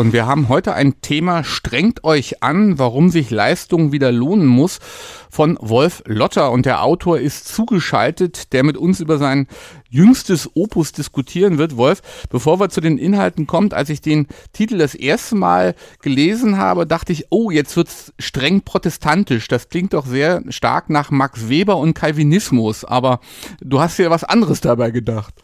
Und wir haben heute ein Thema Strengt euch an, warum sich Leistung wieder lohnen muss von Wolf Lotter und der Autor ist zugeschaltet, der mit uns über sein jüngstes Opus diskutieren wird. Wolf, bevor wir zu den Inhalten kommt, als ich den Titel das erste Mal gelesen habe, dachte ich, oh, jetzt wird's streng protestantisch. Das klingt doch sehr stark nach Max Weber und Calvinismus, aber du hast ja was anderes dabei gedacht.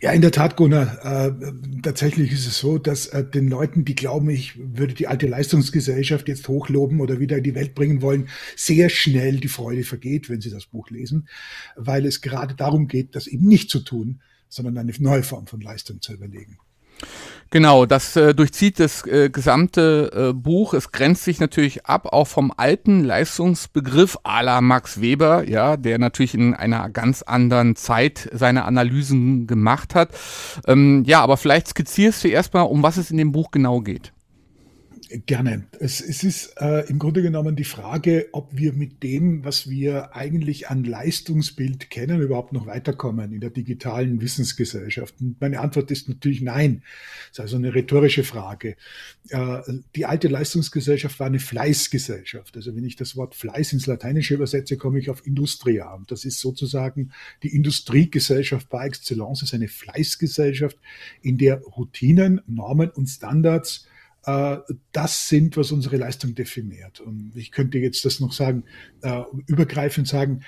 Ja, in der Tat, Gunnar. Äh, tatsächlich ist es so, dass äh, den Leuten, die glauben, ich würde die alte Leistungsgesellschaft jetzt hochloben oder wieder in die Welt bringen wollen, sehr schnell die Freude vergeht, wenn sie das Buch lesen, weil es gerade darum geht, das eben nicht zu tun, sondern eine neue Form von Leistung zu überlegen. Genau, das äh, durchzieht das äh, gesamte äh, Buch. Es grenzt sich natürlich ab auch vom alten Leistungsbegriff à la Max Weber, ja, der natürlich in einer ganz anderen Zeit seine Analysen gemacht hat. Ähm, ja, aber vielleicht skizzierst du erstmal, um was es in dem Buch genau geht. Gerne. Es, es ist äh, im Grunde genommen die Frage, ob wir mit dem, was wir eigentlich an Leistungsbild kennen, überhaupt noch weiterkommen in der digitalen Wissensgesellschaft. Und meine Antwort ist natürlich nein. Das ist also eine rhetorische Frage. Äh, die alte Leistungsgesellschaft war eine Fleißgesellschaft. Also wenn ich das Wort Fleiß ins Lateinische übersetze, komme ich auf Industria. Und das ist sozusagen die Industriegesellschaft par excellence, ist eine Fleißgesellschaft, in der Routinen, Normen und Standards das sind, was unsere Leistung definiert. Und ich könnte jetzt das noch sagen, äh, übergreifend sagen,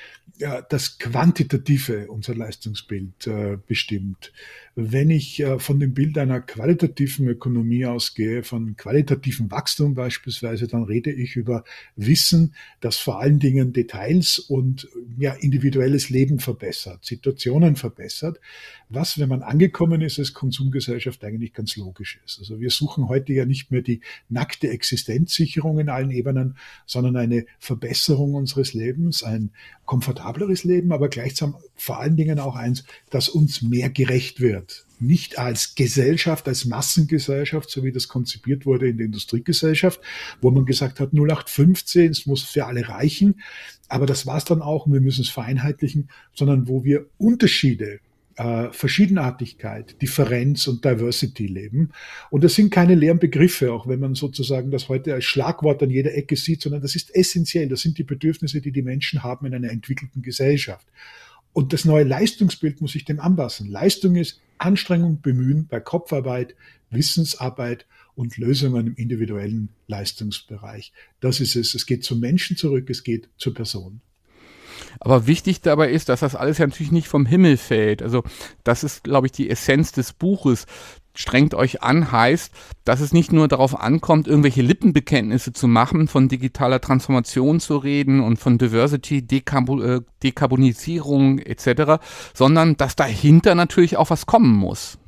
das Quantitative unser Leistungsbild äh, bestimmt. Wenn ich von dem Bild einer qualitativen Ökonomie ausgehe, von qualitativen Wachstum beispielsweise, dann rede ich über Wissen, das vor allen Dingen Details und ja, individuelles Leben verbessert, Situationen verbessert, was, wenn man angekommen ist als Konsumgesellschaft, eigentlich ganz logisch ist. Also wir suchen heute ja nicht mehr die nackte Existenzsicherung in allen Ebenen, sondern eine Verbesserung unseres Lebens, ein komfortableres Leben, aber gleichsam vor allen Dingen auch eins, das uns mehr gerecht wird. Nicht als Gesellschaft, als Massengesellschaft, so wie das konzipiert wurde in der Industriegesellschaft, wo man gesagt hat, 0815, es muss für alle reichen. Aber das war es dann auch und wir müssen es vereinheitlichen, sondern wo wir Unterschiede äh, Verschiedenartigkeit, Differenz und Diversity leben. Und das sind keine leeren Begriffe, auch wenn man sozusagen das heute als Schlagwort an jeder Ecke sieht, sondern das ist essentiell. Das sind die Bedürfnisse, die die Menschen haben in einer entwickelten Gesellschaft. Und das neue Leistungsbild muss sich dem anpassen. Leistung ist Anstrengung, Bemühen bei Kopfarbeit, Wissensarbeit und Lösungen im individuellen Leistungsbereich. Das ist es. Es geht zum Menschen zurück, es geht zur Person. Aber wichtig dabei ist, dass das alles ja natürlich nicht vom Himmel fällt. Also das ist, glaube ich, die Essenz des Buches. Strengt euch an heißt, dass es nicht nur darauf ankommt, irgendwelche Lippenbekenntnisse zu machen, von digitaler Transformation zu reden und von Diversity, Dekarbon äh, Dekarbonisierung etc., sondern dass dahinter natürlich auch was kommen muss.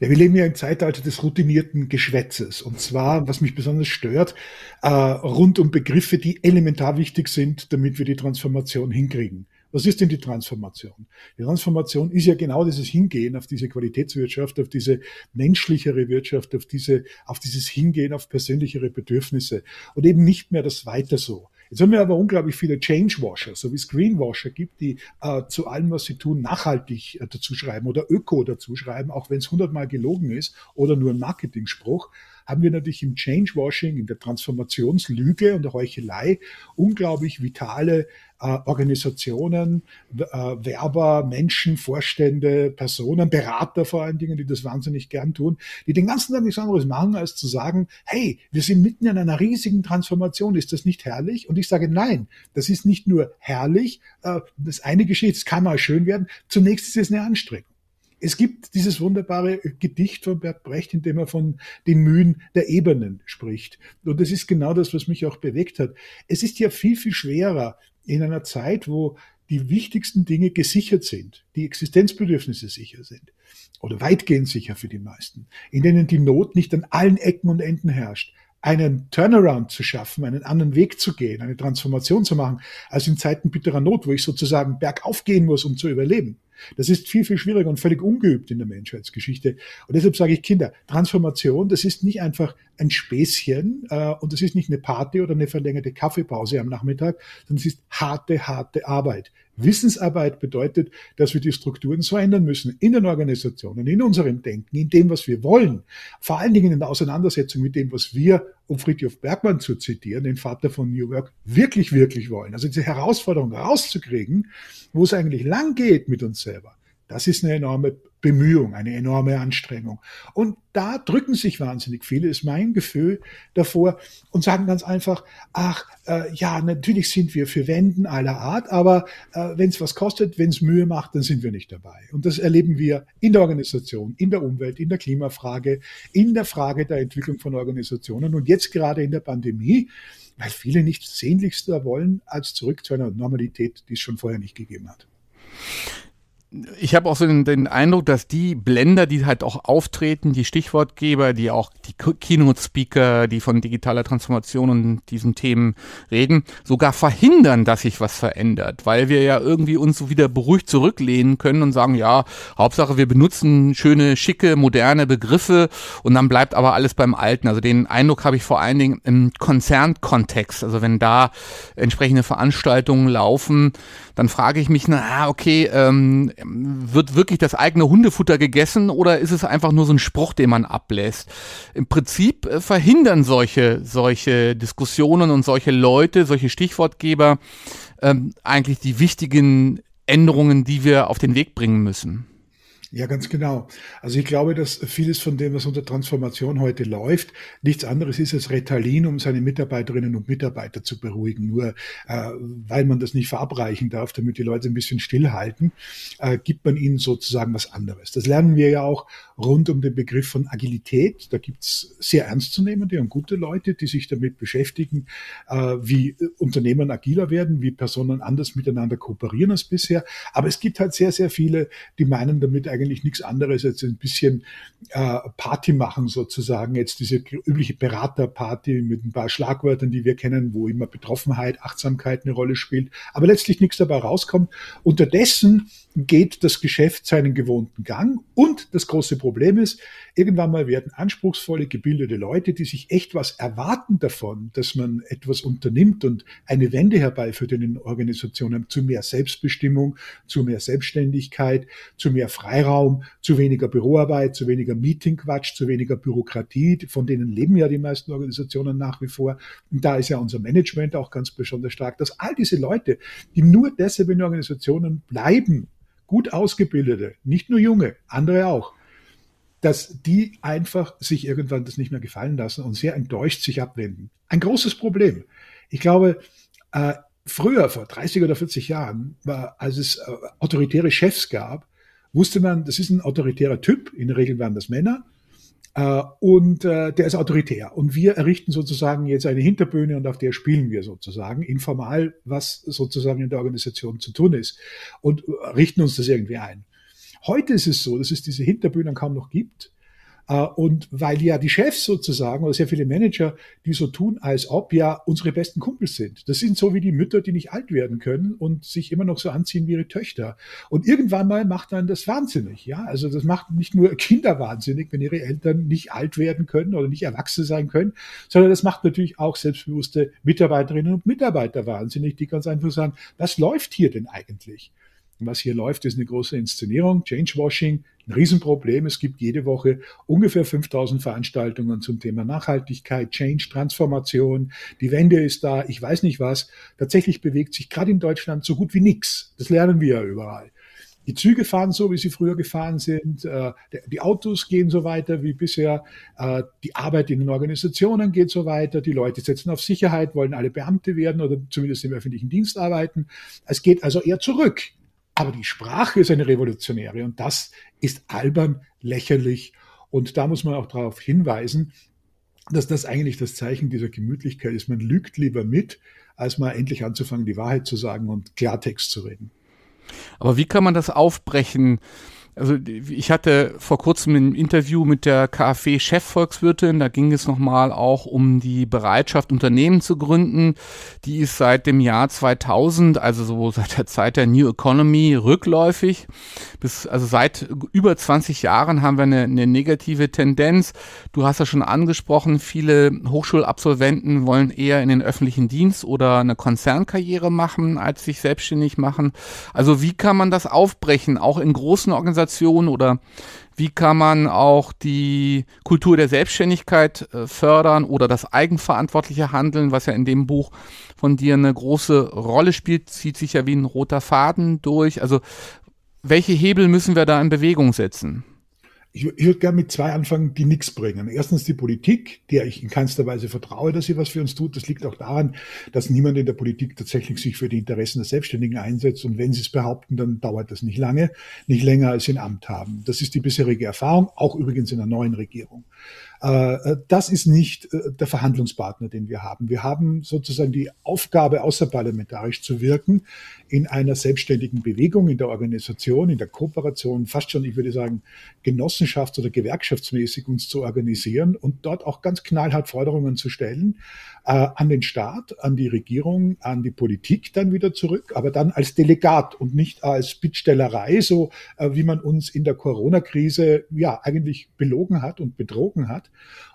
Ja, wir leben ja im Zeitalter des routinierten Geschwätzes. Und zwar, was mich besonders stört, äh, rund um Begriffe, die elementar wichtig sind, damit wir die Transformation hinkriegen. Was ist denn die Transformation? Die Transformation ist ja genau dieses Hingehen auf diese Qualitätswirtschaft, auf diese menschlichere Wirtschaft, auf diese, auf dieses Hingehen auf persönlichere Bedürfnisse und eben nicht mehr das Weiter so. Jetzt haben wir aber unglaublich viele Change-Washer, so wie es Greenwasher gibt, die äh, zu allem, was sie tun, nachhaltig äh, dazu schreiben oder Öko dazu schreiben, auch wenn es hundertmal gelogen ist oder nur ein Marketingspruch haben wir natürlich im Changewashing, in der Transformationslüge und der Heuchelei unglaublich vitale äh, Organisationen, äh, Werber, Menschen, Vorstände, Personen, Berater vor allen Dingen, die das wahnsinnig gern tun, die den ganzen Tag nichts anderes machen, als zu sagen, hey, wir sind mitten in einer riesigen Transformation, ist das nicht herrlich? Und ich sage, nein, das ist nicht nur herrlich, äh, das eine geschieht, es kann mal schön werden, zunächst ist es eine Anstrengung. Es gibt dieses wunderbare Gedicht von Bert Brecht, in dem er von den Mühen der Ebenen spricht. Und das ist genau das, was mich auch bewegt hat. Es ist ja viel, viel schwerer in einer Zeit, wo die wichtigsten Dinge gesichert sind, die Existenzbedürfnisse sicher sind oder weitgehend sicher für die meisten, in denen die Not nicht an allen Ecken und Enden herrscht, einen Turnaround zu schaffen, einen anderen Weg zu gehen, eine Transformation zu machen, als in Zeiten bitterer Not, wo ich sozusagen bergauf gehen muss, um zu überleben. Das ist viel, viel schwieriger und völlig ungeübt in der Menschheitsgeschichte. Und deshalb sage ich Kinder, Transformation, das ist nicht einfach ein Späßchen äh, und das ist nicht eine Party oder eine verlängerte Kaffeepause am Nachmittag, sondern es ist harte, harte Arbeit. Wissensarbeit bedeutet, dass wir die Strukturen so ändern müssen in den Organisationen, in unserem Denken, in dem, was wir wollen. Vor allen Dingen in der Auseinandersetzung mit dem, was wir, um Friedhof Bergmann zu zitieren, den Vater von New Work, wirklich, wirklich wollen. Also diese Herausforderung rauszukriegen, wo es eigentlich lang geht mit uns selber. Das ist eine enorme Bemühung, eine enorme Anstrengung. Und da drücken sich wahnsinnig viele, ist mein Gefühl davor, und sagen ganz einfach, ach, äh, ja, natürlich sind wir für Wenden aller Art, aber äh, wenn es was kostet, wenn es Mühe macht, dann sind wir nicht dabei. Und das erleben wir in der Organisation, in der Umwelt, in der Klimafrage, in der Frage der Entwicklung von Organisationen und jetzt gerade in der Pandemie, weil viele nichts sehnlichster wollen, als zurück zu einer Normalität, die es schon vorher nicht gegeben hat ich habe auch so den, den, Eindruck, dass die Blender, die halt auch auftreten, die Stichwortgeber, die auch die Keynote-Speaker, die von digitaler Transformation und diesen Themen reden, sogar verhindern, dass sich was verändert, weil wir ja irgendwie uns so wieder beruhigt zurücklehnen können und sagen, ja, Hauptsache wir benutzen schöne, schicke, moderne Begriffe und dann bleibt aber alles beim Alten. Also den Eindruck habe ich vor allen Dingen im Konzernkontext. Also wenn da entsprechende Veranstaltungen laufen, dann frage ich mich, na okay, ähm, wird wirklich das eigene Hundefutter gegessen oder ist es einfach nur so ein Spruch, den man ablässt? Im Prinzip äh, verhindern solche, solche Diskussionen und solche Leute, solche Stichwortgeber ähm, eigentlich die wichtigen Änderungen, die wir auf den Weg bringen müssen. Ja, ganz genau. Also ich glaube, dass vieles von dem, was unter Transformation heute läuft, nichts anderes ist als Retalin, um seine Mitarbeiterinnen und Mitarbeiter zu beruhigen. Nur äh, weil man das nicht verabreichen darf, damit die Leute ein bisschen stillhalten, äh, gibt man ihnen sozusagen was anderes. Das lernen wir ja auch rund um den Begriff von Agilität. Da gibt's sehr ernstzunehmende und gute Leute, die sich damit beschäftigen, äh, wie Unternehmen agiler werden, wie Personen anders miteinander kooperieren als bisher. Aber es gibt halt sehr, sehr viele, die meinen damit eigentlich eigentlich nichts anderes als ein bisschen äh, Party machen sozusagen. Jetzt diese übliche Beraterparty mit ein paar Schlagwörtern, die wir kennen, wo immer Betroffenheit, Achtsamkeit eine Rolle spielt, aber letztlich nichts dabei rauskommt. Unterdessen geht das Geschäft seinen gewohnten Gang. Und das große Problem ist, irgendwann mal werden anspruchsvolle, gebildete Leute, die sich echt was erwarten davon, dass man etwas unternimmt und eine Wende herbeiführt in den Organisationen zu mehr Selbstbestimmung, zu mehr Selbstständigkeit, zu mehr Freiraum, zu weniger Büroarbeit, zu weniger Meetingquatsch, zu weniger Bürokratie, von denen leben ja die meisten Organisationen nach wie vor. Und da ist ja unser Management auch ganz besonders stark, dass all diese Leute, die nur deshalb in Organisationen bleiben, gut ausgebildete, nicht nur junge, andere auch, dass die einfach sich irgendwann das nicht mehr gefallen lassen und sehr enttäuscht sich abwenden. Ein großes Problem. Ich glaube, äh, früher, vor 30 oder 40 Jahren, war, als es äh, autoritäre Chefs gab, wusste man, das ist ein autoritärer Typ, in der Regel waren das Männer, und äh, der ist autoritär. Und wir errichten sozusagen jetzt eine Hinterbühne und auf der spielen wir sozusagen informal, was sozusagen in der Organisation zu tun ist und richten uns das irgendwie ein. Heute ist es so, dass es diese Hinterbühnen kaum noch gibt äh, und weil ja die Chefs sozusagen oder sehr viele Manager, die so tun, als ob ja unsere besten Kumpels sind. Das sind so wie die Mütter, die nicht alt werden können und sich immer noch so anziehen wie ihre Töchter. Und irgendwann mal macht dann das wahnsinnig. Ja, also das macht nicht nur Kinder wahnsinnig, wenn ihre Eltern nicht alt werden können oder nicht erwachsen sein können, sondern das macht natürlich auch selbstbewusste Mitarbeiterinnen und Mitarbeiter wahnsinnig, die ganz einfach sagen, was läuft hier denn eigentlich? Was hier läuft, ist eine große Inszenierung, Changewashing, ein Riesenproblem. Es gibt jede Woche ungefähr 5000 Veranstaltungen zum Thema Nachhaltigkeit, Change, Transformation. Die Wende ist da, ich weiß nicht was. Tatsächlich bewegt sich gerade in Deutschland so gut wie nichts. Das lernen wir ja überall. Die Züge fahren so, wie sie früher gefahren sind. Äh, die Autos gehen so weiter wie bisher. Äh, die Arbeit in den Organisationen geht so weiter. Die Leute setzen auf Sicherheit, wollen alle Beamte werden oder zumindest im öffentlichen Dienst arbeiten. Es geht also eher zurück Aber die Sprache ist eine revolutionäre und das ist albern, lächerlich. Und da muss man auch darauf hinweisen, dass das eigentlich das Zeichen dieser Gemütlichkeit ist. Man lügt lieber mit, als mal endlich anzufangen, die Wahrheit zu sagen und Klartext zu reden. Aber wie kann man das aufbrechen? Also ich hatte vor kurzem ein Interview mit der KfW-Chefvolkswirtin, da ging es nochmal auch um die Bereitschaft, Unternehmen zu gründen. Die ist seit dem Jahr 2000, also so seit der Zeit der New Economy, rückläufig. Bis, also seit über 20 Jahren haben wir eine, eine negative Tendenz. Du hast ja schon angesprochen, viele Hochschulabsolventen wollen eher in den öffentlichen Dienst oder eine Konzernkarriere machen, als sich selbstständig machen. Also wie kann man das aufbrechen, auch in großen Organisationen? Organisation oder wie kann man auch die Kultur der Selbstständigkeit äh, fördern oder das eigenverantwortliche Handeln, was ja in dem Buch von dir eine große Rolle spielt, zieht sich ja wie ein roter Faden durch. Also welche Hebel müssen wir da in Bewegung setzen? Ich, ich würde gerne mit zwei anfangen, die nichts bringen. Erstens die Politik, der ich in keinster Weise vertraue, dass sie was für uns tut. Das liegt auch daran, dass niemand in der Politik tatsächlich sich für die Interessen der Selbstständigen einsetzt. Und wenn sie es behaupten, dann dauert das nicht lange, nicht länger als sie ein Amt haben. Das ist die bisherige Erfahrung, auch übrigens in der neuen Regierung. Äh, äh, das ist nicht äh, der Verhandlungspartner, den wir haben. Wir haben sozusagen die Aufgabe, außerparlamentarisch zu wirken in einer selbstständigen Bewegung, in der Organisation, in der Kooperation, fast schon, ich würde sagen, genossenschafts- oder gewerkschaftsmäßig uns zu organisieren und dort auch ganz knallhart Forderungen zu stellen äh, an den Staat, an die Regierung, an die Politik dann wieder zurück, aber dann als Delegat und nicht als Bittstellerei, so äh, wie man uns in der Corona-Krise ja eigentlich belogen hat und betrogen hat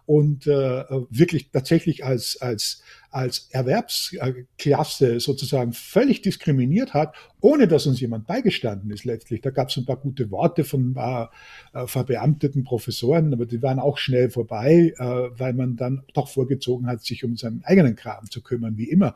und äh, wirklich tatsächlich als, als, als Erwerbsklasse sozusagen völlig diskriminiert hat, ohne dass uns jemand beigestanden ist letztlich. Da gab es ein paar gute Worte von äh, verbeamteten Professoren, aber die waren auch schnell vorbei, äh, weil man dann doch vorgezogen hat, sich um seinen eigenen Kram zu kümmern, wie immer.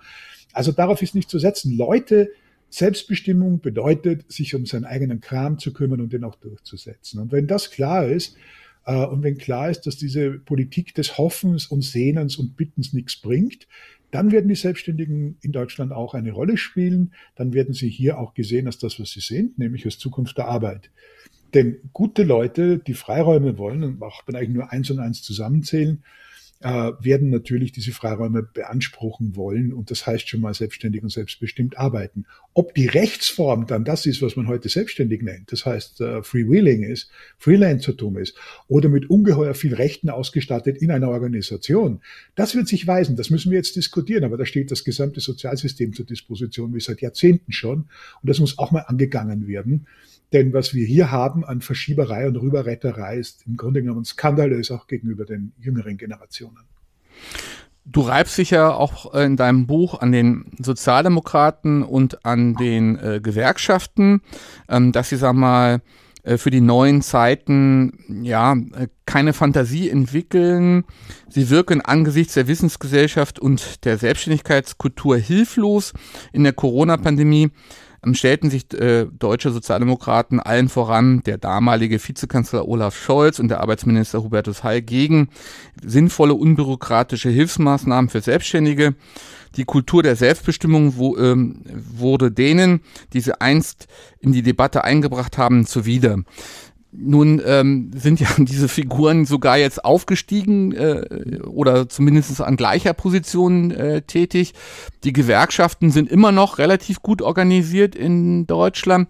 Also darauf ist nicht zu setzen. Leute, Selbstbestimmung bedeutet, sich um seinen eigenen Kram zu kümmern und den auch durchzusetzen. Und wenn das klar ist, äh, und wenn klar ist, dass diese Politik des Hoffens und Sehnens und Bittens nichts bringt, dann werden die Selbstständigen in Deutschland auch eine Rolle spielen. Dann werden sie hier auch gesehen als das, was sie sind, nämlich als Zukunft der Arbeit. Denn gute Leute, die Freiräume wollen und auch wenn eigentlich nur eins und eins zusammenzählen, äh, werden natürlich diese Freiräume beanspruchen wollen und das heißt schon mal selbstständig und selbstbestimmt arbeiten. Ob die Rechtsform dann das ist, was man heute selbstständig nennt, das heißt äh, Freewheeling ist, Freelancertum ist oder mit ungeheuer viel Rechten ausgestattet in einer Organisation, das wird sich weisen. Das müssen wir jetzt diskutieren, aber da steht das gesamte Sozialsystem zur Disposition wie seit Jahrzehnten schon und das muss auch mal angegangen werden. Denn was wir hier haben an Verschieberei und Rüberretterei ist im Grunde genommen skandalös auch gegenüber den jüngeren Generationen. Du reibst dich ja auch in deinem Buch an den Sozialdemokraten und an den äh, Gewerkschaften, ähm, dass sie, sag mal, äh, für die neuen Zeiten ja äh, keine Fantasie entwickeln. Sie wirken angesichts der Wissensgesellschaft und der Selbstständigkeitskultur hilflos in der Corona-Pandemie stellten sich äh, deutsche Sozialdemokraten allen voran der damalige Vizekanzler Olaf Scholz und der Arbeitsminister Hubertus Heil gegen sinnvolle, unbürokratische Hilfsmaßnahmen für Selbstständige. Die Kultur der Selbstbestimmung wo, ähm, wurde denen, die sie einst in die Debatte eingebracht haben, zuwider. Nun ähm, sind ja diese Figuren sogar jetzt aufgestiegen äh, oder zumindest an gleicher Position äh, tätig. Die Gewerkschaften sind immer noch relativ gut organisiert in Deutschland.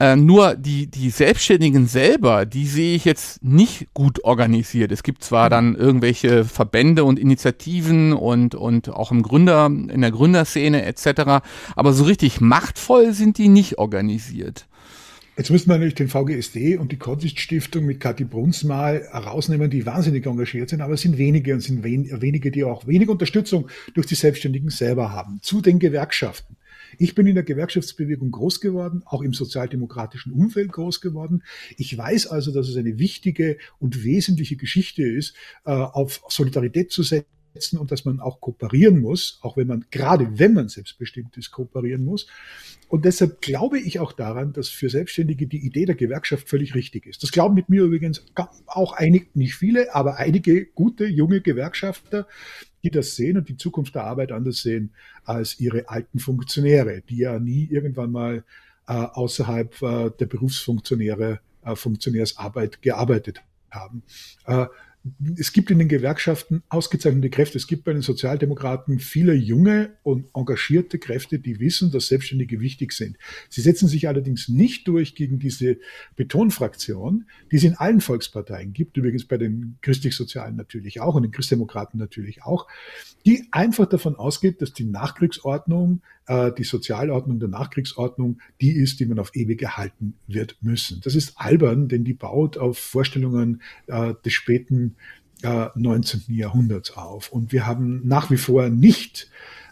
Äh, nur die, die Selbstständigen selber, die sehe ich jetzt nicht gut organisiert. Es gibt zwar dann irgendwelche Verbände und Initiativen und, und auch im Gründer, in der Gründerszene etc., aber so richtig machtvoll sind die nicht organisiert. Jetzt müssen wir natürlich den VGSD und die Konzist-Stiftung mit Kathi Bruns mal herausnehmen, die wahnsinnig engagiert sind, aber es sind wenige und sind wen wenige, die auch wenig Unterstützung durch die Selbstständigen selber haben. Zu den Gewerkschaften. Ich bin in der Gewerkschaftsbewegung groß geworden, auch im sozialdemokratischen Umfeld groß geworden. Ich weiß also, dass es eine wichtige und wesentliche Geschichte ist, äh, auf Solidarität zu setzen und dass man auch kooperieren muss, auch wenn man, gerade wenn man selbstbestimmt ist, kooperieren muss. Und deshalb glaube ich auch daran, dass für Selbstständige die Idee der Gewerkschaft völlig richtig ist. Das glauben mit mir übrigens auch einige, nicht viele, aber einige gute junge Gewerkschafter, die das sehen und die Zukunft der Arbeit anders sehen als ihre alten Funktionäre, die ja nie irgendwann mal äh, außerhalb äh, der Berufsfunktionäre, äh, Funktionärsarbeit gearbeitet haben. Es gibt in den Gewerkschaften ausgezeichnete Kräfte. Es gibt bei den Sozialdemokraten viele junge und engagierte Kräfte, die wissen, dass Selbstständige wichtig sind. Sie setzen sich allerdings nicht durch gegen diese Betonfraktion, die es in allen Volksparteien gibt, übrigens bei den Christlich-Sozialen natürlich auch und den Christdemokraten natürlich auch, die einfach davon ausgeht, dass die Nachkriegsordnung, äh, die Sozialordnung der Nachkriegsordnung, die ist, die man auf ewig erhalten wird müssen. Das ist albern, denn die baut auf Vorstellungen äh, des späten äh, 19. Jahrhunderts auf. Und wir haben nach wie vor nicht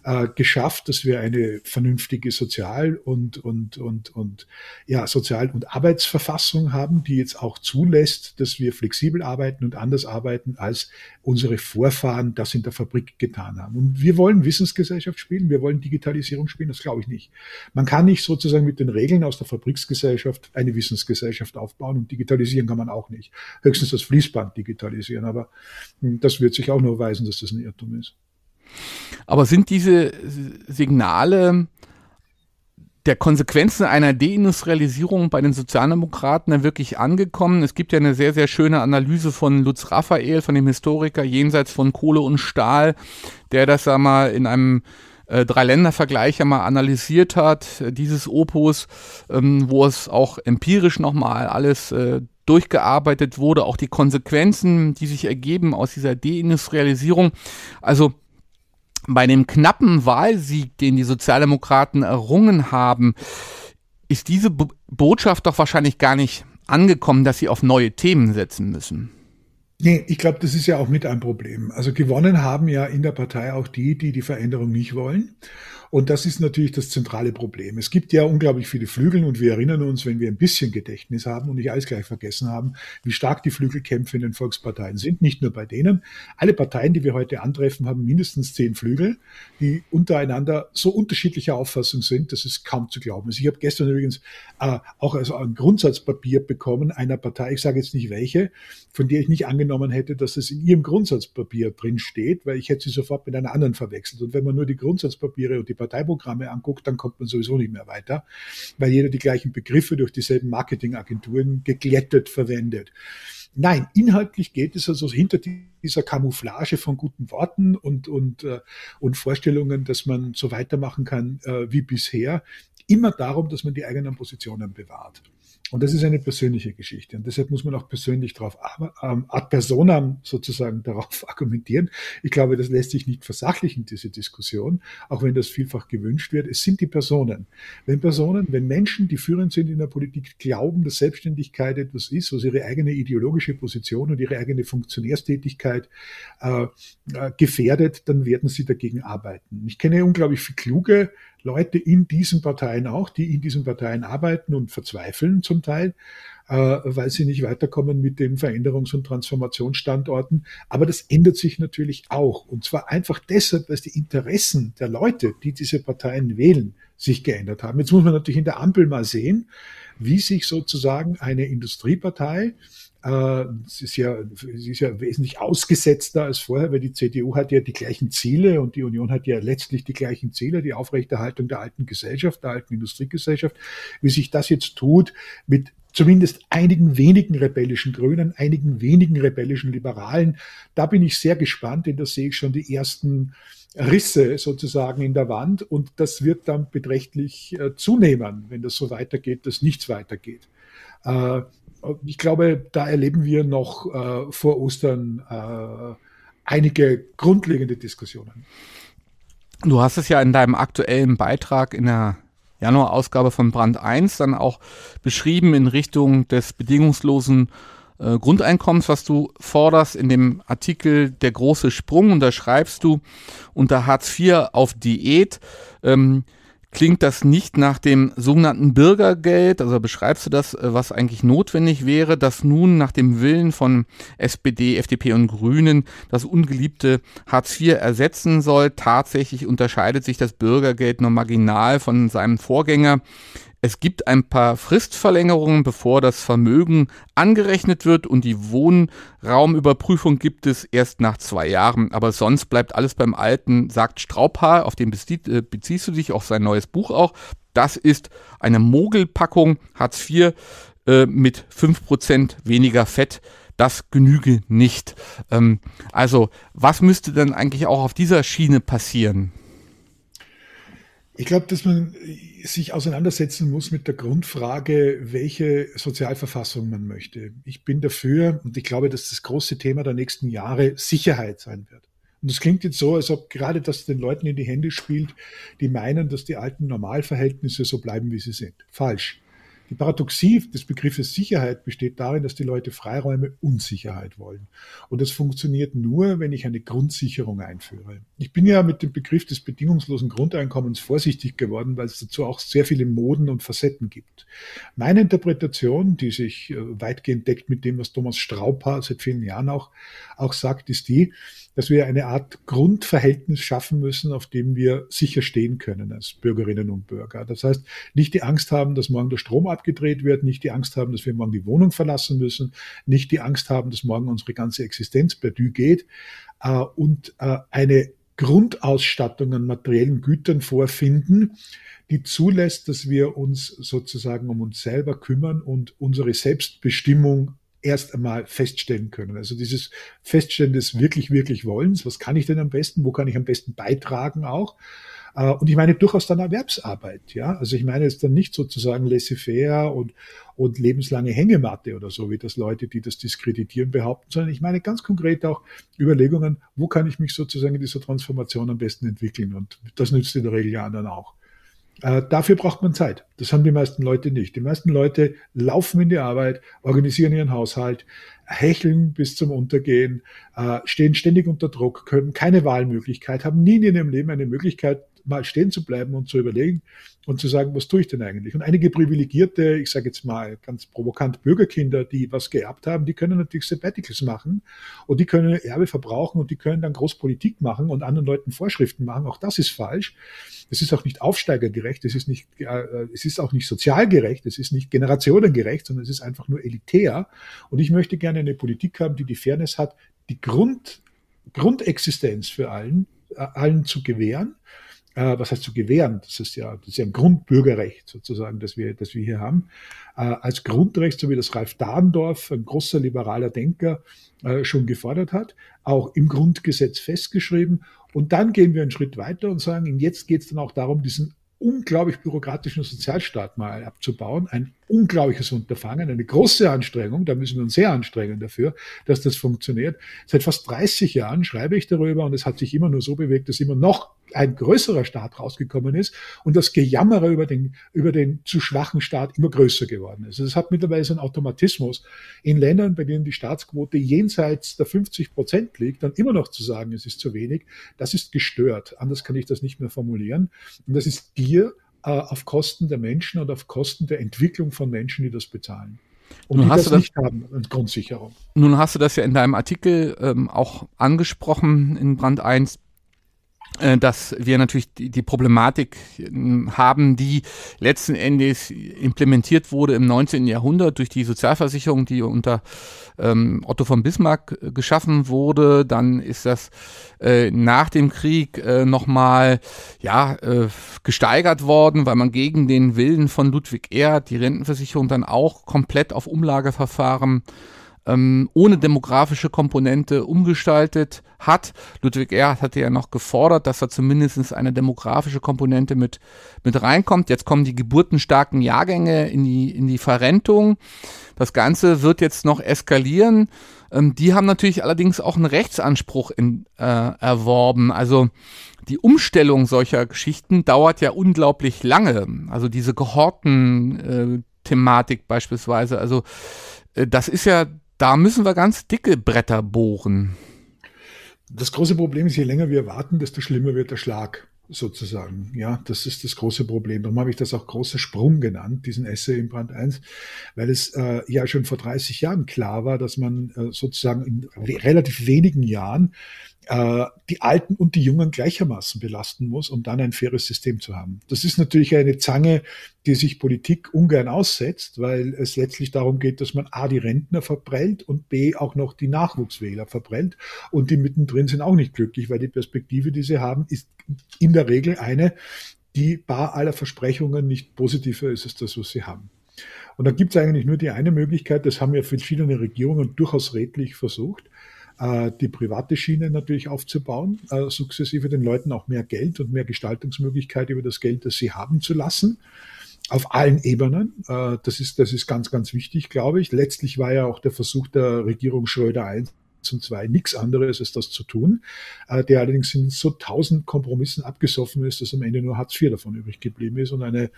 äh, geschafft, dass wir eine vernünftige Sozial- und, und, und, und ja, Sozial- und Arbeitsverfassung haben, die jetzt auch zulässt, dass wir flexibel arbeiten und anders arbeiten, als unsere Vorfahren das in der Fabrik getan haben. Und wir wollen Wissensgesellschaft spielen, wir wollen Digitalisierung spielen, das glaube ich nicht. Man kann nicht sozusagen mit den Regeln aus der Fabriksgesellschaft eine Wissensgesellschaft aufbauen und digitalisieren kann man auch nicht. Höchstens das Fließband digitalisieren, aber hm, das wird sich auch nur weisen, dass das ein Irrtum ist. Aber sind diese Signale der Konsequenzen einer Deindustrialisierung bei den Sozialdemokraten dann wirklich angekommen? Es gibt ja eine sehr, sehr schöne Analyse von Lutz Raphael, von dem Historiker jenseits von Kohle und Stahl, der das sag in einem äh, Drei-Länder-Vergleich einmal analysiert hat, äh, dieses Opus, ähm, wo es auch empirisch nochmal alles äh, durchgearbeitet wurde, auch die Konsequenzen, die sich ergeben aus dieser Deindustrialisierung. Also bei dem knappen Wahlsieg, den die Sozialdemokraten errungen haben, ist diese Bo Botschaft doch wahrscheinlich gar nicht angekommen, dass sie auf neue Themen setzen müssen. Nee, ich glaube, das ist ja auch mit ein Problem. Also gewonnen haben ja in der Partei auch die, die die Veränderung nicht wollen. Und das ist natürlich das zentrale Problem. Es gibt ja unglaublich viele Flügel und wir erinnern uns, wenn wir ein bisschen Gedächtnis haben und nicht alles gleich vergessen haben, wie stark die Flügelkämpfe in den Volksparteien sind. Nicht nur bei denen. Alle Parteien, die wir heute antreffen, haben mindestens zehn Flügel, die untereinander so unterschiedlicher Auffassung sind, dass es kaum zu glauben ist. Ich habe gestern übrigens äh, auch also ein Grundsatzpapier bekommen einer Partei, ich sage jetzt nicht welche, von der ich nicht angenommen hätte, dass es in ihrem Grundsatzpapier drin steht, weil ich hätte sie sofort mit einer anderen verwechselt. Und wenn man nur die Grundsatzpapiere und die Parteiprogramme anguckt, dann kommt man sowieso nicht mehr weiter, weil jeder die gleichen Begriffe durch dieselben Marketingagenturen geglättet verwendet. Nein, inhaltlich geht es also hinter dieser Camouflage von guten Worten und, und, äh, und Vorstellungen, dass man so weitermachen kann äh, wie bisher, immer darum, dass man die eigenen Positionen bewahrt. Und das ist eine persönliche Geschichte. Und deshalb muss man auch persönlich darauf, ähm, ad personam sozusagen darauf argumentieren. Ich glaube, das lässt sich nicht versachlichen, diese Diskussion, auch wenn das vielfach gewünscht wird. Es sind die Personen. Wenn Personen, wenn Menschen, die führend sind in der Politik, glauben, dass Selbstständigkeit etwas ist, was ihre eigene ideologische Position und ihre eigene Funktionärstätigkeit äh, äh, gefährdet, dann werden sie dagegen arbeiten. Ich kenne unglaublich viele kluge Leute in diesen Parteien auch, die in diesen Parteien arbeiten und verzweifeln zum Teil, äh, weil sie nicht weiterkommen mit den Veränderungs- und Transformationsstandorten. Aber das ändert sich natürlich auch. Und zwar einfach deshalb, dass die Interessen der Leute, die diese Parteien wählen, sich geändert haben. Jetzt muss man natürlich in der Ampel mal sehen, wie sich sozusagen eine Industriepartei es ist ja, es ist ja wesentlich ausgesetzter als vorher, weil die CDU hat ja die gleichen Ziele und die Union hat ja letztlich die gleichen Ziele, die Aufrechterhaltung der alten Gesellschaft, der alten Industriegesellschaft. Wie sich das jetzt tut mit zumindest einigen wenigen rebellischen Grünen, einigen wenigen rebellischen Liberalen, da bin ich sehr gespannt, denn da sehe ich schon die ersten Risse sozusagen in der Wand und das wird dann beträchtlich äh, zunehmen, wenn das so weitergeht, dass nichts weitergeht. Ich glaube, da erleben wir noch äh, vor Ostern äh, einige grundlegende Diskussionen. Du hast es ja in deinem aktuellen Beitrag in der Januarausgabe von Brand 1 dann auch beschrieben in Richtung des bedingungslosen äh, Grundeinkommens, was du forderst in dem Artikel Der große Sprung. Und da schreibst du unter Hartz IV auf Diät. Ähm, klingt das nicht nach dem sogenannten Bürgergeld, also beschreibst du das, äh, was eigentlich notwendig wäre, dass nun nach dem Willen von SPD, FDP und Grünen das ungeliebte Hartz IV ersetzen soll. Tatsächlich unterscheidet sich das Bürgergeld nur marginal von seinem Vorgänger. Es gibt ein paar Fristverlängerungen, bevor das Vermögen angerechnet wird und die Wohnraumüberprüfung gibt es erst nach zwei Jahren. Aber sonst bleibt alles beim Alten, sagt Straubhaar, auf den äh, beziehst du dich, auch sein neues Buch auch. Das ist eine Mogelpackung Hartz IV äh, mit 5% weniger Fett das genüge nicht. Ähm, also was müsste dann eigentlich auch auf dieser Schiene passieren? Ich glaube, dass man sich auseinandersetzen muss mit der Grundfrage, welche Sozialverfassung man möchte. Ich bin dafür und ich glaube, dass das große Thema der nächsten Jahre Sicherheit sein wird. Und es klingt jetzt so, als ob gerade das den Leuten in die Hände spielt, die meinen, dass die alten Normalverhältnisse so bleiben, wie sie sind. Falsch. Die Paradoxie des Begriffes Sicherheit besteht darin, dass die Leute Freiräume Unsicherheit wollen. Und das funktioniert nur, wenn ich eine Grundsicherung einführe. Ich bin ja mit dem Begriff des bedingungslosen Grundeinkommens vorsichtig geworden, weil es dazu auch sehr viele Moden und Facetten gibt. Meine Interpretation, die sich äh, weitgehend deckt mit dem, was Thomas Strauper seit vielen Jahren auch, auch sagt, ist die, dass wir eine Art Grundverhältnis schaffen müssen, auf dem wir sicher stehen können als Bürgerinnen und Bürger. Das heißt, nicht die Angst haben, dass morgen der Strom abgedreht wird, nicht die Angst haben, dass wir morgen die Wohnung verlassen müssen, nicht die Angst haben, dass morgen unsere ganze Existenz perdu geht äh, und äh, eine Grundausstattung an materiellen Gütern vorfinden, die zulässt, dass wir uns sozusagen um uns selber kümmern und unsere Selbstbestimmung erst einmal feststellen können. Also dieses Feststellen des wirklich, wirklich Wollens, was kann ich denn am besten, wo kann ich am besten beitragen auch. Äh, und ich meine durchaus dann Erwerbsarbeit, ja. Also ich meine jetzt dann nicht sozusagen laissez-faire und, und lebenslange Hängematte oder so, wie das Leute, die das diskreditieren, behaupten, sondern ich meine ganz konkret auch Überlegungen, wo kann ich mich sozusagen in dieser Transformation am besten entwickeln? Und das nützt in der Regel ja anderen auch. Äh, dafür braucht man Zeit. Das haben die meisten Leute nicht. Die meisten Leute laufen in die Arbeit, organisieren ihren Haushalt, hecheln bis zum Untergehen, äh, stehen ständig unter Druck, können keine Wahlmöglichkeit, haben nie in ihrem Leben eine Möglichkeit, mal stehen zu bleiben und zu überlegen und zu sagen, was tue ich denn eigentlich? Und einige privilegierte, ich sage jetzt mal ganz provokant Bürgerkinder, die was geerbt haben, die können natürlich Sabbaticals machen und die können Erbe verbrauchen und die können dann Großpolitik machen und anderen Leuten Vorschriften machen. Auch das ist falsch. Es ist auch nicht aufsteigergerecht, es ist nicht, äh, es ist auch nicht sozialgerecht, es ist nicht generationengerecht, sondern es ist einfach nur elitär. Und ich möchte gerne eine Politik haben, die die Fairness hat, die Grund, Grundexistenz für allen, äh, allen zu gewähren äh, was heißt zu gewähren? Das ist ja, das ist ja ein Grundbürgerrecht sozusagen, das wir, das wir hier haben. Äh, als Grundrecht, so wie das Ralf Dahrendorf, ein großer liberaler Denker, äh, schon gefordert hat, auch im Grundgesetz festgeschrieben. Und dann gehen wir einen Schritt weiter und sagen, jetzt geht es dann auch darum, diesen unglaublich bürokratischen Sozialstaat mal abzubauen. Ein unglaubliches Unterfangen, eine große Anstrengung. Da müssen wir uns sehr anstrengen dafür, dass das funktioniert. Seit fast 30 Jahren schreibe ich darüber und es hat sich immer nur so bewegt, dass immer noch ein größerer Staat rausgekommen ist und das Gejammere über den, über den zu schwachen Staat immer größer geworden ist. Also es hat mittlerweile einen Automatismus. In Ländern, bei denen die Staatsquote jenseits der 50 Prozent liegt, dann immer noch zu sagen, es ist zu wenig, das ist gestört. Anders kann ich das nicht mehr formulieren. Und das ist äh, auf Kosten der Menschen und auf Kosten der Entwicklung von Menschen, die das bezahlen. Und nun die hast das, das nicht haben, Grundsicherung. Nun hast du das ja in deinem Artikel ähm, auch angesprochen in Brand 1 äh, dass wir natürlich die, die Problematik ähm, haben, die letzten Endes implementiert wurde im 19. Jahrhundert durch die Sozialversicherung, die unter ähm, Otto von Bismarck äh, geschaffen wurde. Dann ist das äh, nach dem Krieg äh, nochmal ja, äh, gesteigert worden, weil man gegen den Willen von Ludwig Erhard die Rentenversicherung dann auch komplett auf Umlageverfahren ähm, ohne demografische Komponente umgestaltet hat. Ludwig Erhard hatte ja noch gefordert, dass da zumindest eine demografische Komponente mit, mit reinkommt. Jetzt kommen die geburtenstarken Jahrgänge in die, in die Verrentung. Das Ganze wird jetzt noch eskalieren. Ähm, die haben natürlich allerdings auch einen Rechtsanspruch in, äh, erworben. Also die Umstellung solcher Geschichten dauert ja unglaublich lange. Also diese Gehorten-Thematik äh, beispielsweise. Also äh, das ist ja da müssen wir ganz dicke Bretter bohren. Das große Problem ist, je länger wir warten, desto schlimmer wird der Schlag sozusagen. Ja, das ist das große Problem. Darum habe ich das auch großer Sprung genannt, diesen Essay in Brand 1, weil es äh, ja schon vor 30 Jahren klar war, dass man äh, sozusagen in relativ wenigen Jahren äh, die Alten und die Jungen gleichermaßen belasten muss, um dann ein faires System zu haben. Das ist natürlich eine Zange, die sich Politik ungern aussetzt, weil es letztlich darum geht, dass man A, die Rentner verprellt und B, auch noch die Nachwuchswähler verprellt. Und die mittendrin sind auch nicht glücklich, weil die Perspektive, die sie haben, ist in der Regel eine, die bar aller Versprechungen nicht positiver ist als das, was sie haben. Und da gibt es eigentlich nur die eine Möglichkeit, das haben ja verschiedene Regierungen durchaus redlich versucht, äh, die private Schiene natürlich aufzubauen, äh, sukzessive den Leuten auch mehr Geld und mehr Gestaltungsmöglichkeit über das Geld, das sie haben zu lassen. Auf allen Ebenen. Äh, das ist, das ist ganz, ganz wichtig, glaube ich. Letztlich war ja auch der Versuch der Regierung Schröder 1 und zwei nichts anderes als das zu tun, äh, der allerdings in so tausend Kompromissen abgesoffen ist, dass am Ende nur Hartz IV davon übrig geblieben ist und eine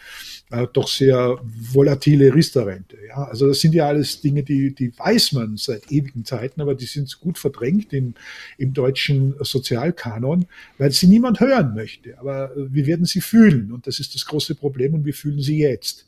äh, doch sehr volatile Riester-Rente. Ja? Also das sind ja alles Dinge, die, die weiß man seit ewigen Zeiten, aber die sind gut verdrängt in, im deutschen Sozialkanon, weil sie niemand hören möchte. Aber wir werden sie fühlen und das ist das große Problem und wir fühlen sie jetzt.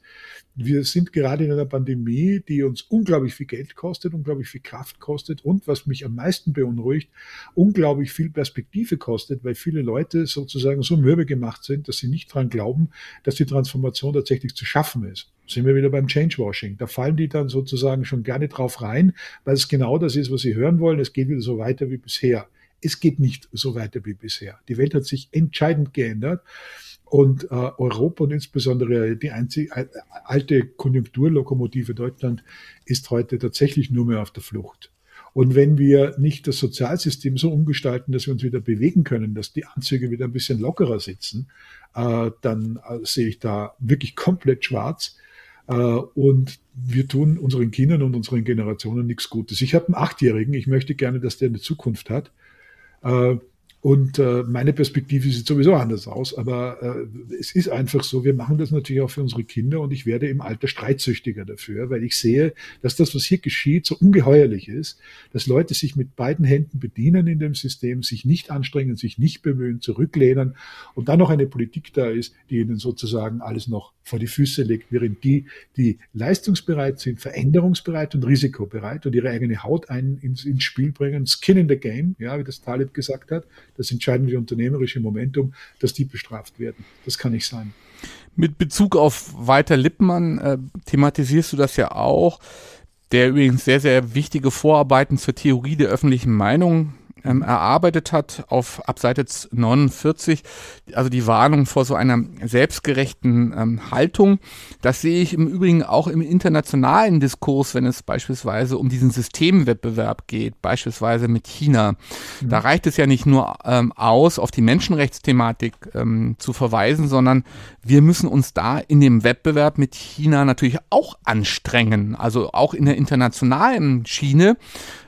Wir sind gerade in einer Pandemie, die uns unglaublich viel Geld kostet, unglaublich viel Kraft kostet und was mich am meisten beunruhigt, unglaublich viel Perspektive kostet, weil viele Leute sozusagen so mürbe gemacht sind, dass sie nicht daran glauben, dass die Transformation tatsächlich zu schaffen ist. Sind wir wieder beim Changewashing. Da fallen die dann sozusagen schon gerne drauf rein, weil es genau das ist, was sie hören wollen. Es geht wieder so weiter wie bisher. Es geht nicht so weiter wie bisher. Die Welt hat sich entscheidend geändert. Und äh, Europa und insbesondere die einzige äh, alte Konjunkturlokomotive Deutschland ist heute tatsächlich nur mehr auf der Flucht. Und wenn wir nicht das Sozialsystem so umgestalten, dass wir uns wieder bewegen können, dass die Anzüge wieder ein bisschen lockerer sitzen, äh, dann äh, sehe ich da wirklich komplett schwarz. Äh, und wir tun unseren Kindern und unseren Generationen nichts Gutes. Ich habe einen Achtjährigen, ich möchte gerne, dass der eine Zukunft hat. Und äh, meine Perspektive sieht sowieso anders aus, aber äh, es ist einfach so, wir machen das natürlich auch für unsere Kinder und ich werde im Alter streitsüchtiger dafür, weil ich sehe, dass das, was hier geschieht, so ungeheuerlich ist, dass Leute sich mit beiden Händen bedienen in dem System, sich nicht anstrengen, sich nicht bemühen, zurücklehnen und dann noch eine Politik da ist, die ihnen sozusagen alles noch vor die Füße legt, während die, die leistungsbereit sind, veränderungsbereit und risikobereit und ihre eigene Haut ein, ins, ins Spiel bringen, Skin in the Game, ja, wie das Taleb gesagt hat, das entscheidende unternehmerische Momentum, dass die bestraft werden. Das kann nicht sein. Mit Bezug auf Walter Lippmann äh, thematisierst du das ja auch, der übrigens sehr, sehr wichtige Vorarbeiten zur Theorie der öffentlichen Meinung ähm, erarbeitet hat auf Abseite 49, also die Warnung vor so einer selbstgerechten ähm, Haltung. Das sehe ich im Übrigen auch im internationalen Diskurs, wenn es beispielsweise um diesen Systemwettbewerb geht, beispielsweise mit China. Mhm. Da reicht es ja nicht nur ähm, aus, auf die Menschenrechtsthematik ähm, zu verweisen, sondern wir müssen uns da in dem Wettbewerb mit China natürlich auch anstrengen, also auch in der internationalen Schiene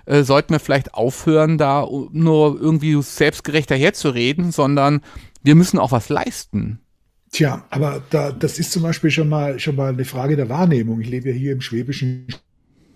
äh, sollten wir vielleicht aufhören, da nur irgendwie selbstgerechter herzureden, sondern wir müssen auch was leisten. Tja, aber da, das ist zum Beispiel schon mal, schon mal eine Frage der Wahrnehmung. Ich lebe ja hier im schwäbischen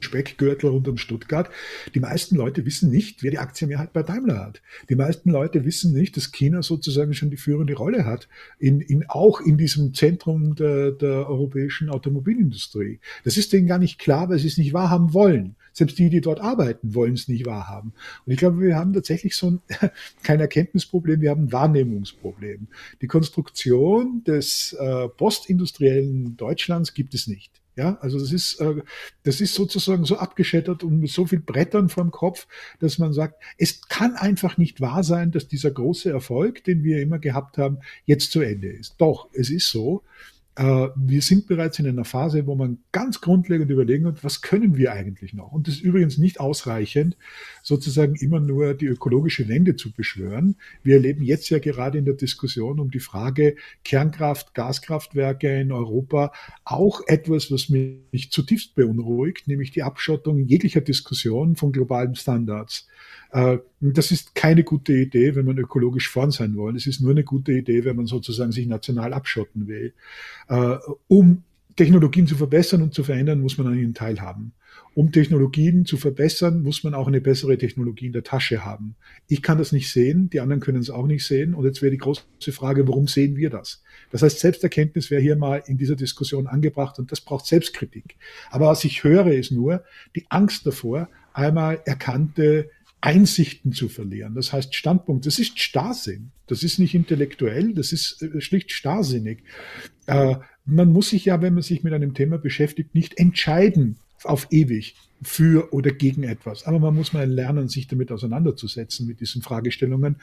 Speckgürtel rund um Stuttgart. Die meisten Leute wissen nicht, wer die Aktienmehrheit bei Daimler hat. Die meisten Leute wissen nicht, dass China sozusagen schon die führende Rolle hat, in, in, auch in diesem Zentrum der, der europäischen Automobilindustrie. Das ist denen gar nicht klar, weil sie es nicht wahrhaben wollen. Selbst die, die dort arbeiten, wollen es nicht wahrhaben. Und ich glaube, wir haben tatsächlich so ein, kein Erkenntnisproblem, wir haben ein Wahrnehmungsproblem. Die Konstruktion des äh, postindustriellen Deutschlands gibt es nicht. Ja, also das ist, äh, das ist sozusagen so abgeschättert und mit so viel Brettern vom Kopf, dass man sagt, es kann einfach nicht wahr sein, dass dieser große Erfolg, den wir immer gehabt haben, jetzt zu Ende ist. Doch, es ist so. Äh, wir sind bereits in einer Phase, wo man ganz grundlegend überlegen wird, was können wir eigentlich noch? Und das ist übrigens nicht ausreichend, sozusagen immer nur die ökologische Wende zu beschwören. Wir erleben jetzt ja gerade in der Diskussion um die Frage Kernkraft, Gaskraftwerke in Europa auch etwas, was mich zutiefst beunruhigt, nämlich die Abschottung jeglicher Diskussion von globalen Standards. Äh, das ist keine gute Idee, wenn man ökologisch vorn sein will. Es ist nur eine gute Idee, wenn man sozusagen sich national abschotten will. Äh, um Technologien zu verbessern und zu verändern, muss man an ihnen teilhaben. Um Technologien zu verbessern, muss man auch eine bessere Technologie in der Tasche haben. Ich kann das nicht sehen, die anderen können es auch nicht sehen. Und jetzt wäre die große Frage, warum sehen wir das? Das heißt, Selbsterkenntnis wäre hier mal in dieser Diskussion angebracht und das braucht Selbstkritik. Aber was ich höre, ist nur die Angst davor, einmal erkannte Einsichten zu verlieren. Das heißt Standpunkt, das ist Starrsinn. Das ist nicht intellektuell, das ist äh, schlicht starrsinnig. Äh, man muss sich ja, wenn man sich mit einem Thema beschäftigt, nicht entscheiden auf ewig für oder gegen etwas. Aber man muss mal lernen, sich damit auseinanderzusetzen, mit diesen Fragestellungen.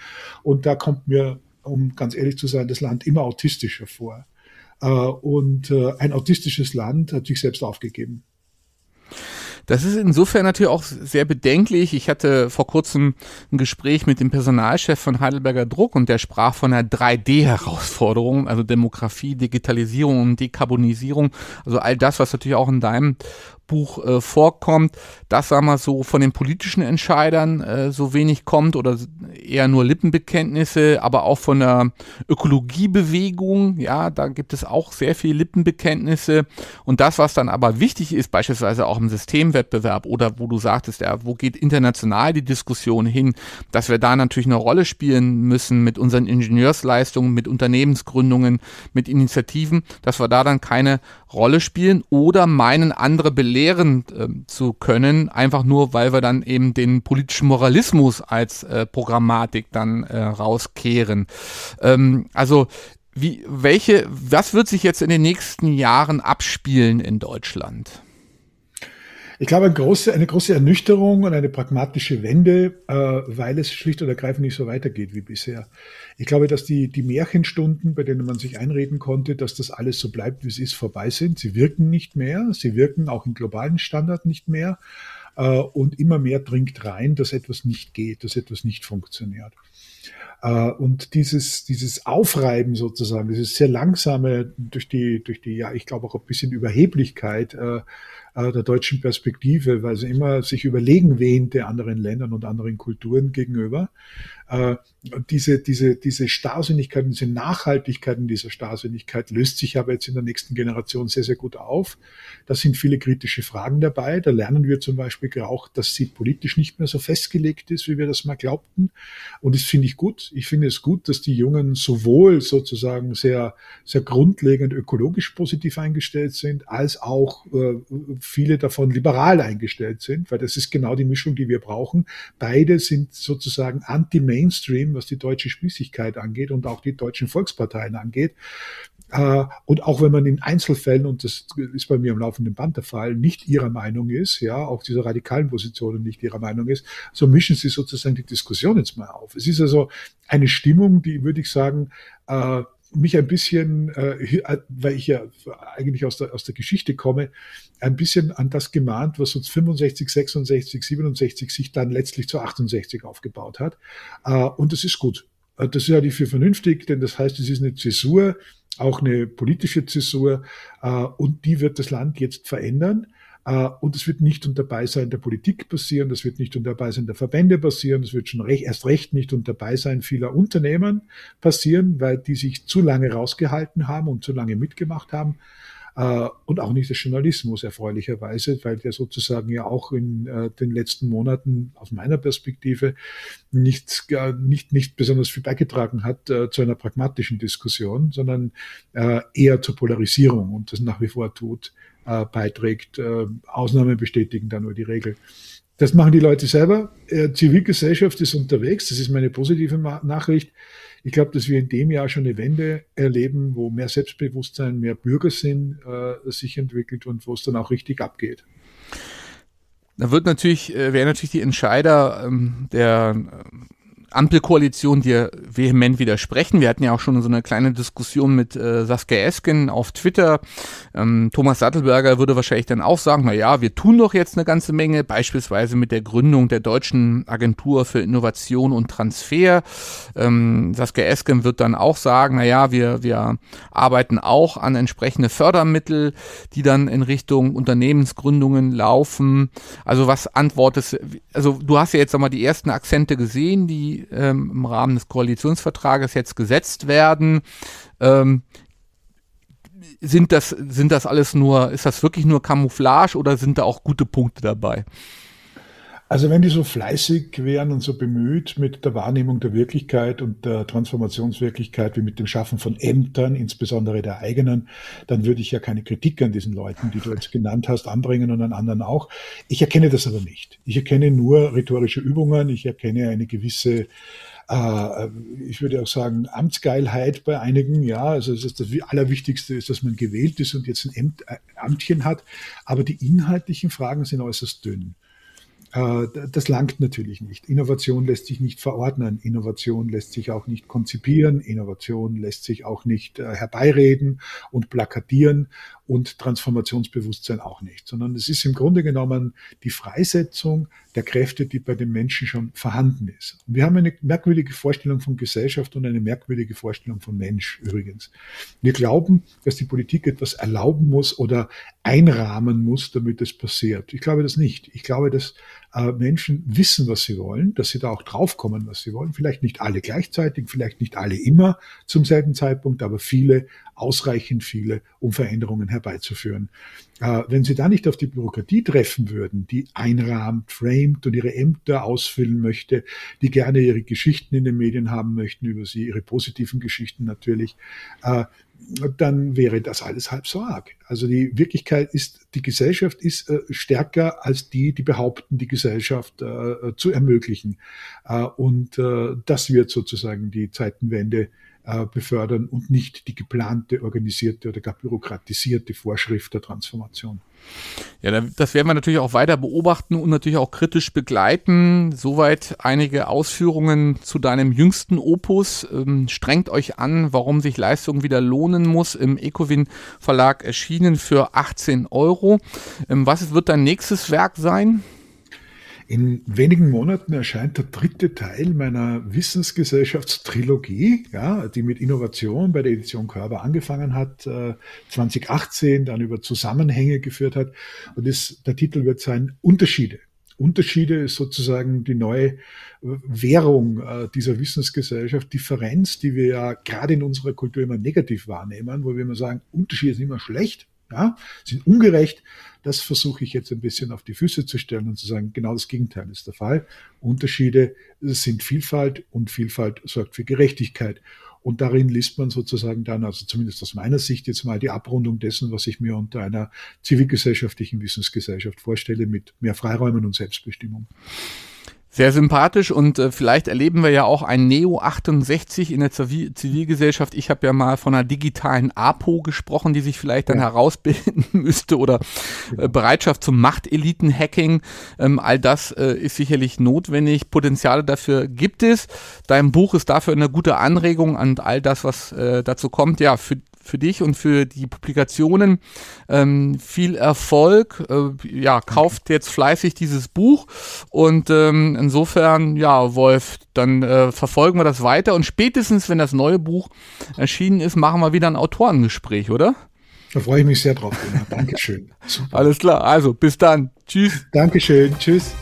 Und da kommt mir, um ganz ehrlich zu sein, das Land immer autistischer vor. Äh, und ein autistisches Land hat sich selbst aufgegeben. Das ist insofern natürlich auch sehr bedenklich. Ich hatte vor kurzem ein Gespräch mit dem Personalchef von Heidelberger Druck und der sprach von einer 3D-Herausforderung, also Demografie, Digitalisierung und Dekarbonisierung. Also all das, was natürlich auch in deinem Buch äh, vorkommt, dass, sagen wir so, von den politischen Entscheidern äh, so wenig kommt oder eher nur Lippenbekenntnisse, aber auch von der Ökologiebewegung, ja, da gibt es auch sehr viele Lippenbekenntnisse. Und das, was dann aber wichtig ist, beispielsweise auch im Systemwettbewerb oder wo du sagtest, ja, wo geht international die Diskussion hin, dass wir da natürlich eine Rolle spielen müssen mit unseren Ingenieursleistungen, mit Unternehmensgründungen, mit Initiativen, dass wir da dann keine Rolle spielen oder meinen andere belehren äh, zu können, einfach nur, weil wir dann eben den politischen Moralismus als äh, Programmatik dann äh, rauskehren. Ähm, also wie, welche, was wird sich jetzt in den nächsten Jahren abspielen in Deutschland? Ich glaube, eine große, eine große Ernüchterung und eine pragmatische Wende, äh, weil es schlicht und ergreifend nicht so weitergeht wie bisher. Ich glaube, dass die, die Märchenstunden, bei denen man sich einreden konnte, dass das alles so bleibt, wie es ist, vorbei sind. Sie wirken nicht mehr. Sie wirken auch im globalen Standard nicht mehr. Äh, und immer mehr dringt rein, dass etwas nicht geht, dass etwas nicht funktioniert. Äh, und dieses, dieses Aufreiben sozusagen, dieses sehr langsame durch die, durch die, ja, ich glaube auch ein bisschen Überheblichkeit äh, der deutschen Perspektive, weil sie immer sich überlegen wähnte anderen Ländern und anderen Kulturen gegenüber. Äh, diese, diese, diese Starrsinnigkeit, diese Nachhaltigkeit in dieser Starrsinnigkeit löst sich aber jetzt in der nächsten Generation sehr, sehr gut auf. Da sind viele kritische Fragen dabei. Da lernen wir zum Beispiel auch, dass sie politisch nicht mehr so festgelegt ist, wie wir das mal glaubten. Und das finde ich gut. Ich finde es gut, dass die Jungen sowohl sozusagen sehr, sehr grundlegend ökologisch positiv eingestellt sind, als auch äh, viele davon liberal eingestellt sind, weil das ist genau die Mischung, die wir brauchen. Beide sind sozusagen anti-Mainstream, was die deutsche Spießigkeit angeht und auch die deutschen Volksparteien angeht. Äh, und auch wenn man in Einzelfällen, und das ist bei mir am laufenden Band der Fall, nicht ihrer Meinung ist, ja, auch diese radikalen Positionen nicht ihrer Meinung ist, so mischen sie sozusagen die Diskussion jetzt mal auf. Es ist also eine Stimmung, die, würde ich sagen, äh, mich ein bisschen, äh, weil ich ja eigentlich aus der, aus der Geschichte komme, ein bisschen an das gemahnt, was uns 65, 66, 67 sich dann letztlich zu 68 aufgebaut hat. Äh, und das ist gut. Äh, das halte ich für vernünftig, denn das heißt, es ist eine Zäsur, auch eine politische Zäsur, äh, und die wird das Land jetzt verändern. Äh, und es wird nicht unter Beisein der Politik passieren, das wird nicht unter Beisein der Verbände passieren, das wird schon recht, erst recht nicht unter Beisein vieler Unternehmen passieren, weil die sich zu lange rausgehalten haben und zu lange mitgemacht haben. Äh, und auch nicht der Journalismus erfreulicherweise, weil der sozusagen ja auch in äh, den letzten Monaten aus meiner Perspektive nicht, nicht, nicht besonders viel beigetragen hat zu einer pragmatischen Diskussion, sondern eher zur Polarisierung und das nach wie vor tut äh, beiträgt. Äh, Ausnahmen bestätigen da nur die Regel. Das machen die Leute selber. Äh, Zivilgesellschaft ist unterwegs. Das ist meine positive Ma Nachricht. Ich glaube, dass wir in dem Jahr schon eine Wende erleben, wo mehr Selbstbewusstsein, mehr Bürgersinn äh, sich entwickelt und wo es dann auch richtig abgeht. Da wird natürlich, äh, werden natürlich die Entscheider ähm, der Ampelkoalition dir vehement widersprechen. Wir hatten ja auch schon so eine kleine Diskussion mit äh, Saskia Esken auf Twitter. Ähm, Thomas Sattelberger würde wahrscheinlich dann auch sagen, na ja, wir tun doch jetzt eine ganze Menge, beispielsweise mit der Gründung der Deutschen Agentur für Innovation und Transfer. Ähm, Saskia Esken wird dann auch sagen, na ja, wir, wir arbeiten auch an entsprechende Fördermittel, die dann in Richtung Unternehmensgründungen laufen. Also was antwortest, also du hast ja jetzt nochmal die ersten Akzente gesehen, die ähm, im Rahmen des Koalitionsvertrages jetzt gesetzt werden. Ähm, sind das, sind das alles nur, ist das wirklich nur Camouflage oder sind da auch gute Punkte dabei? Also wenn die so fleißig wären und so bemüht mit der Wahrnehmung der Wirklichkeit und der Transformationswirklichkeit wie mit dem Schaffen von Ämtern, insbesondere der eigenen, dann würde ich ja keine Kritik an diesen Leuten, die du jetzt genannt hast, anbringen und an anderen auch. Ich erkenne das aber nicht. Ich erkenne nur rhetorische Übungen, ich erkenne eine gewisse äh, ich würde auch sagen, Amtsgeilheit bei einigen. Ja, also das, das Allerwichtigste ist, dass man gewählt ist und jetzt ein äh, Amtchen hat. Aber die inhaltlichen Fragen sind äußerst dünn. Äh, das langt natürlich nicht. Innovation lässt sich nicht verordnen. Innovation lässt sich auch nicht konzipieren. Innovation lässt sich auch nicht äh, herbeireden und plakatieren und Transformationsbewusstsein auch nicht, sondern es ist im Grunde genommen die Freisetzung der Kräfte, die bei den Menschen schon vorhanden ist. Und wir haben eine merkwürdige Vorstellung von Gesellschaft und eine merkwürdige Vorstellung von Mensch übrigens. Wir glauben, dass die Politik etwas erlauben muss oder einrahmen muss, damit es passiert. Ich glaube das nicht. Ich glaube, dass äh, Menschen wissen, was sie wollen, dass sie da auch draufkommen, was sie wollen. Vielleicht nicht alle gleichzeitig, vielleicht nicht alle immer zum selben Zeitpunkt, aber viele, ausreichend viele, um Veränderungen herbeizuführen. Äh, wenn sie da nicht auf die Bürokratie treffen würden, die einrahmt, framet und ihre Ämter ausfüllen möchte, die gerne ihre Geschichten in den Medien haben möchten über sie, ihre positiven Geschichten natürlich, äh, dann wäre das alles halb so arg. Also die Wirklichkeit ist, die Gesellschaft ist äh, stärker als die, die behaupten, die Gesellschaft zu ermöglichen. Und das wird sozusagen die Zeitenwende äh, befördern und nicht die geplante, organisierte oder gar bürokratisierte Vorschrift der Transformation. Ja, das werden wir natürlich auch weiter beobachten und natürlich auch kritisch begleiten. Soweit einige Ausführungen zu deinem jüngsten Opus. Ähm, strengt euch an, warum sich Leistung wieder lohnen muss. Im Ecowin Verlag erschienen für 18 Euro. Ähm, was wird dein nächstes Werk sein? In wenigen Monaten erscheint der dritte Teil meiner Wissensgesellschaftstrilogie, ja, die mit Innovation bei der Edition Körper angefangen hat, äh, 2018 dann über Zusammenhänge geführt hat. Und das, der Titel wird sein Unterschiede. Unterschiede ist sozusagen die neue Währung äh, dieser Wissensgesellschaft, Differenz, die wir ja gerade in unserer Kultur immer negativ wahrnehmen, wo wir immer sagen, Unterschiede sind immer schlecht, ja, sind ungerecht. Das versuche ich jetzt ein bisschen auf die Füße zu stellen und zu sagen, genau das Gegenteil ist der Fall. Unterschiede sind Vielfalt und Vielfalt sorgt für Gerechtigkeit. Und darin liest man sozusagen dann, also zumindest aus meiner Sicht jetzt mal die Abrundung dessen, was ich mir unter einer zivilgesellschaftlichen Wissensgesellschaft vorstelle, mit mehr Freiräumen und Selbstbestimmung. Sehr sympathisch und äh, vielleicht erleben wir ja auch ein Neo 68 in der Zivil Zivilgesellschaft. Ich habe ja mal von einer digitalen APO gesprochen, die sich vielleicht dann ja. herausbilden müsste oder äh, genau. Bereitschaft zum Machteliten-Hacking. Ähm, all das äh, ist sicherlich notwendig. Potenziale dafür gibt es. Dein Buch ist dafür eine gute Anregung und all das, was äh, dazu kommt. Ja, für, für dich und für die Publikationen ähm, viel Erfolg. Äh, ja, kauft jetzt fleißig dieses Buch und ähm, insofern, ja, Wolf, dann äh, verfolgen wir das weiter und spätestens, wenn das neue Buch erschienen ist, machen wir wieder ein Autorengespräch, oder? Da freue ich mich sehr drauf. Dankeschön. Super. Alles klar. Also, bis dann. Tschüss. Dankeschön. Tschüss.